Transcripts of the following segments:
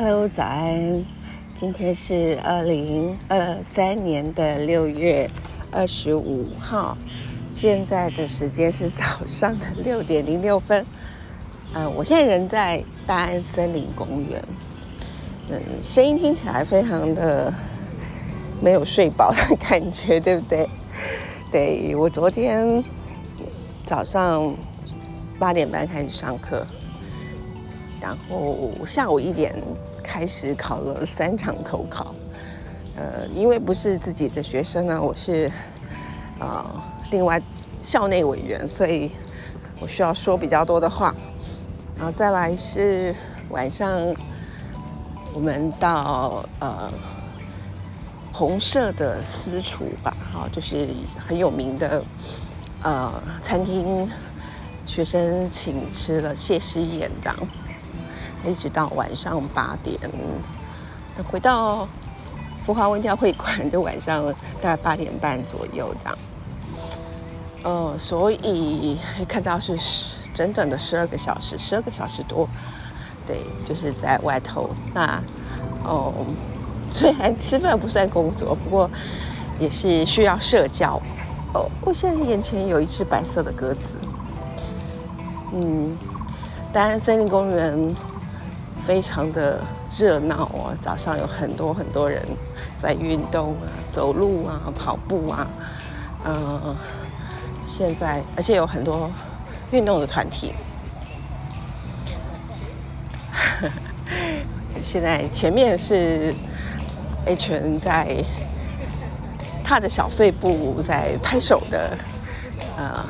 Hello，早安！今天是二零二三年的六月二十五号，现在的时间是早上的六点零六分。呃，我现在人在大安森林公园。嗯，声音听起来非常的没有睡饱的感觉，对不对？对我昨天早上八点半开始上课。然后下午一点开始考了三场口考，呃，因为不是自己的学生呢，我是呃另外校内委员，所以我需要说比较多的话。然后再来是晚上我们到呃红色的私厨吧，哈，就是很有名的呃餐厅，学生请吃了谢师宴这样。一直到晚上八点，回到福华文教会馆，就晚上大概八点半左右这样。呃，所以看到是整整的十二个小时，十二个小时多，对，就是在外头。那哦，虽然吃饭不算工作，不过也是需要社交。哦，我现在眼前有一只白色的鸽子。嗯，当然森林公园。非常的热闹哦，早上有很多很多人在运动啊，走路啊，跑步啊，嗯，现在而且有很多运动的团体。现在前面是一群在踏着小碎步在拍手的呃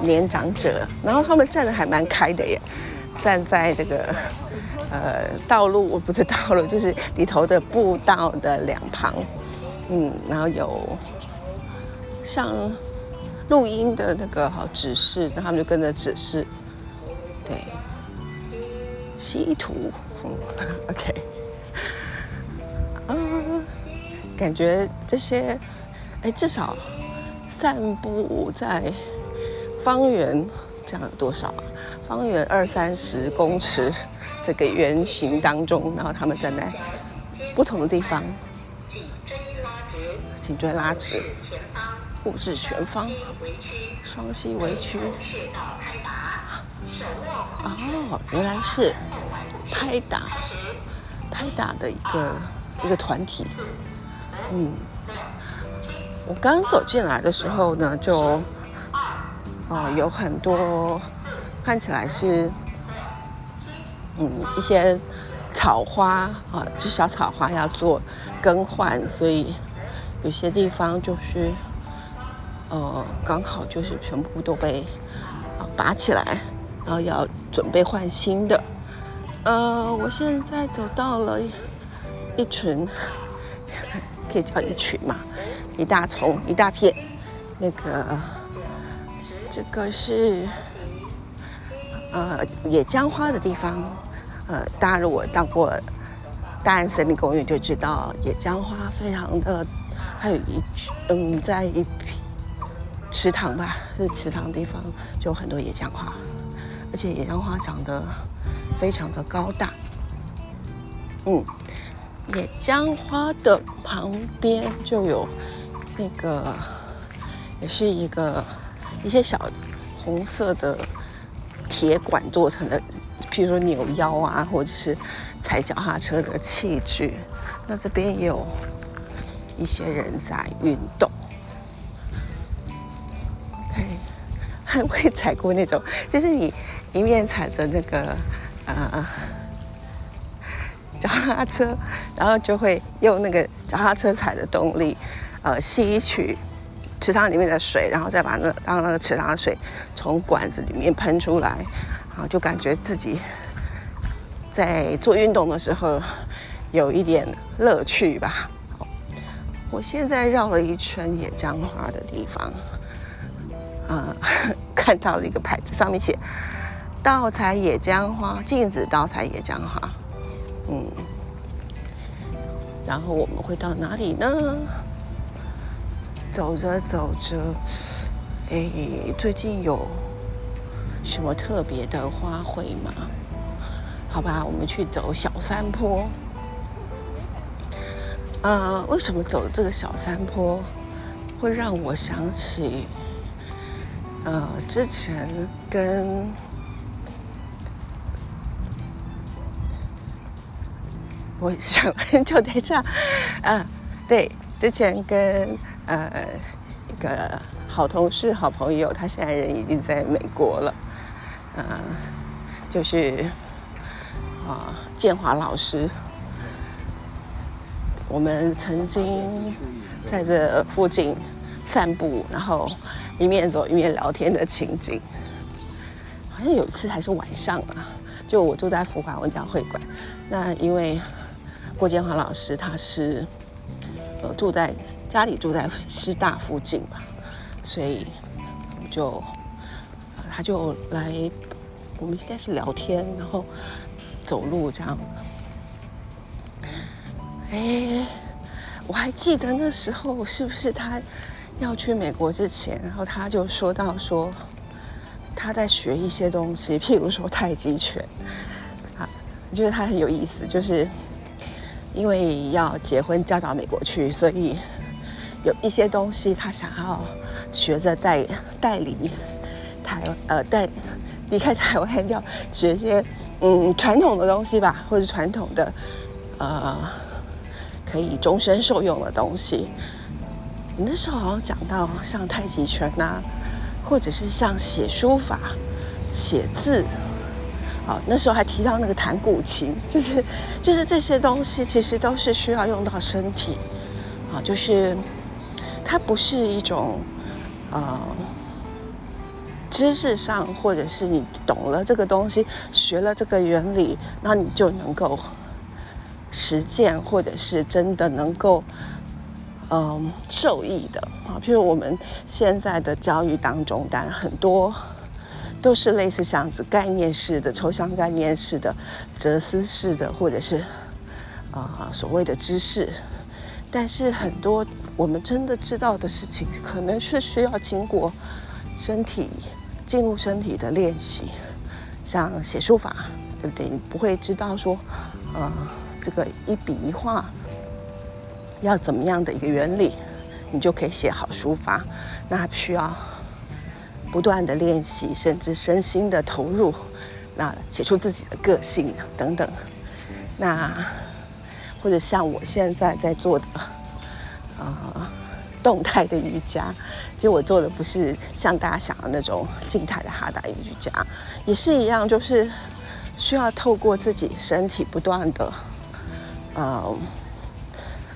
年长者，然后他们站的还蛮开的耶。站在这个 呃道路，我不是道路，就是里头的步道的两旁，嗯，然后有像录音的那个好指示，那他们就跟着指示，对，稀土，嗯，OK，嗯，感觉这些，哎，至少散步在方圆。这样有多少啊？方圆二三十公尺这个圆形当中，然后他们站在不同的地方，颈椎拉直，护视前方，双膝微屈。哦，原来是拍打拍打的一个一个团体。嗯，我刚走进来的时候呢，就。哦，有很多看起来是嗯一些草花啊，就小草花要做更换，所以有些地方就是呃刚好就是全部都被啊拔起来，然后要准备换新的。呃，我现在走到了一群，可以叫一群嘛，一大丛一大片那个。这个是呃野姜花的地方，呃，大家如果到过大安森林公园就知道，野姜花非常的，还有一嗯，在一池塘吧，是池塘地方就有很多野姜花，而且野姜花长得非常的高大，嗯，野姜花的旁边就有那个，也是一个。一些小红色的铁管做成的，譬如说扭腰啊，或者是踩脚踏车的器具。那这边也有一些人在运动。OK，还会踩过那种，就是你一面踩着那个呃脚踏车，然后就会用那个脚踏车踩的动力，呃吸取。池塘里面的水，然后再把那让那个池塘的水从管子里面喷出来，然后就感觉自己在做运动的时候有一点乐趣吧。我现在绕了一圈野姜花的地方，啊，看到了一个牌子，上面写“盗采野姜花，禁止盗采野姜花”。嗯，然后我们会到哪里呢？走着走着，哎，最近有什么特别的花卉吗？好吧，我们去走小山坡。呃，为什么走这个小山坡会让我想起，呃，之前跟 我想很久，等一下，啊，对，之前跟呃一个好同事、好朋友，他现在人已经在美国了，嗯，就是啊建华老师，我们曾经在这附近散步，然后一面走一面聊天的情景，好像有一次还是晚上啊，就我住在福华文教会馆，那因为。郭建华老师，他是呃住在家里住在师大附近吧，所以我就他就来，我们应该是聊天，然后走路这样。哎，我还记得那时候是不是他要去美国之前，然后他就说到说他在学一些东西，譬如说太极拳啊，我觉得他很有意思，就是。因为要结婚嫁到美国去，所以有一些东西他想要学着带带离台呃带离开台湾，要学一些嗯传统的东西吧，或者传统的呃可以终身受用的东西。你那时候好像讲到像太极拳呐，或者是像写书法、写字。好，那时候还提到那个弹古琴，就是就是这些东西，其实都是需要用到身体，啊，就是它不是一种呃知识上，或者是你懂了这个东西，学了这个原理，那你就能够实践，或者是真的能够嗯受益的啊。譬如我们现在的教育当中，当然很多。都是类似这样子概念式的、抽象概念式的、哲思式的，或者是啊所谓的知识。但是很多我们真的知道的事情，可能是需要经过身体进入身体的练习，像写书法，对不对？你不会知道说，呃，这个一笔一画要怎么样的一个原理，你就可以写好书法，那需要。不断的练习，甚至身心的投入，那写出自己的个性等等，那或者像我现在在做的，啊，动态的瑜伽，其实我做的不是像大家想的那种静态的哈达瑜伽，也是一样，就是需要透过自己身体不断的，呃，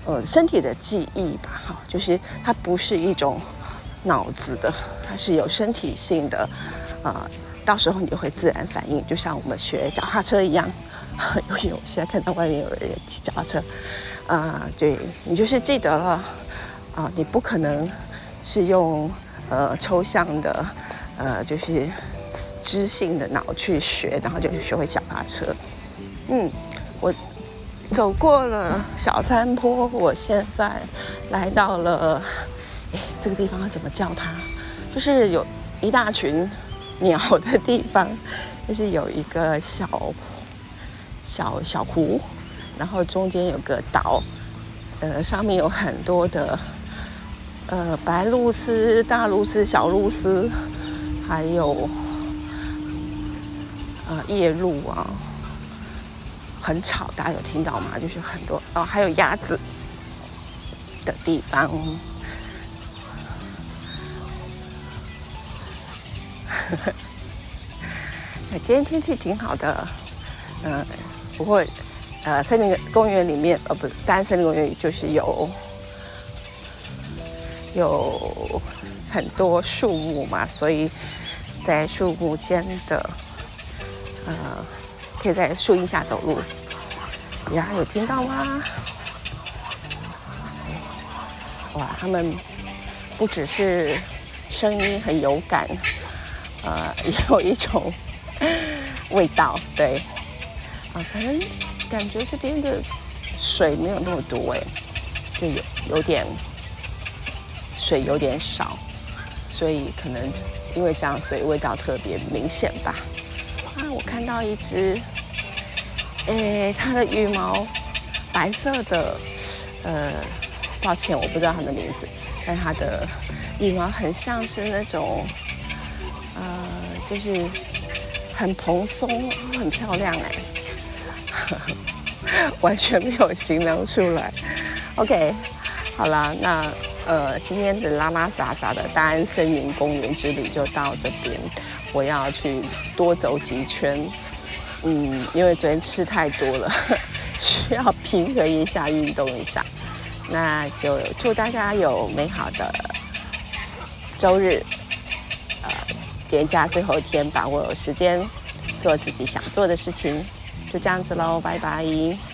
呃，身体的记忆吧，哈，就是它不是一种。脑子的，它是有身体性的，啊，到时候你就会自然反应，就像我们学脚踏车一样。因为我现在看到外面有人骑脚踏车，啊，对你就是记得了，啊，你不可能是用呃抽象的，呃，就是知性的脑去学，然后就学会脚踏车。嗯，我走过了小山坡，我现在来到了。哎，这个地方要怎么叫它？就是有一大群鸟的地方，就是有一个小小小湖，然后中间有个岛，呃，上面有很多的呃白鹭鸶、大鹭鸶、小鹭鸶，还有呃夜鹭啊，很吵，大家有听到吗？就是很多哦，还有鸭子的地方。那今天天气挺好的，嗯，不过，呃，森林公园里面，呃，不，当然森林公园就是有有很多树木嘛，所以在树木间的，呃，可以在树荫下走路。呀，有听到吗？哇，他们不只是声音很有感。呃，有一种味道，对，啊，可能感觉这边的水没有那么多哎，就有有点水有点少，所以可能因为这样，所以味道特别明显吧。啊，我看到一只诶，它的羽毛白色的，呃，抱歉，我不知道它的名字，但它的羽毛很像是那种，就是很蓬松，很漂亮哎，完全没有形容出来。OK，好了，那呃，今天的拉拉杂杂的大安森林公园之旅就到这边。我要去多走几圈，嗯，因为昨天吃太多了，需要平衡一下，运动一下。那就祝大家有美好的周日，年假最后一天，把握时间做自己想做的事情，就这样子喽，拜拜。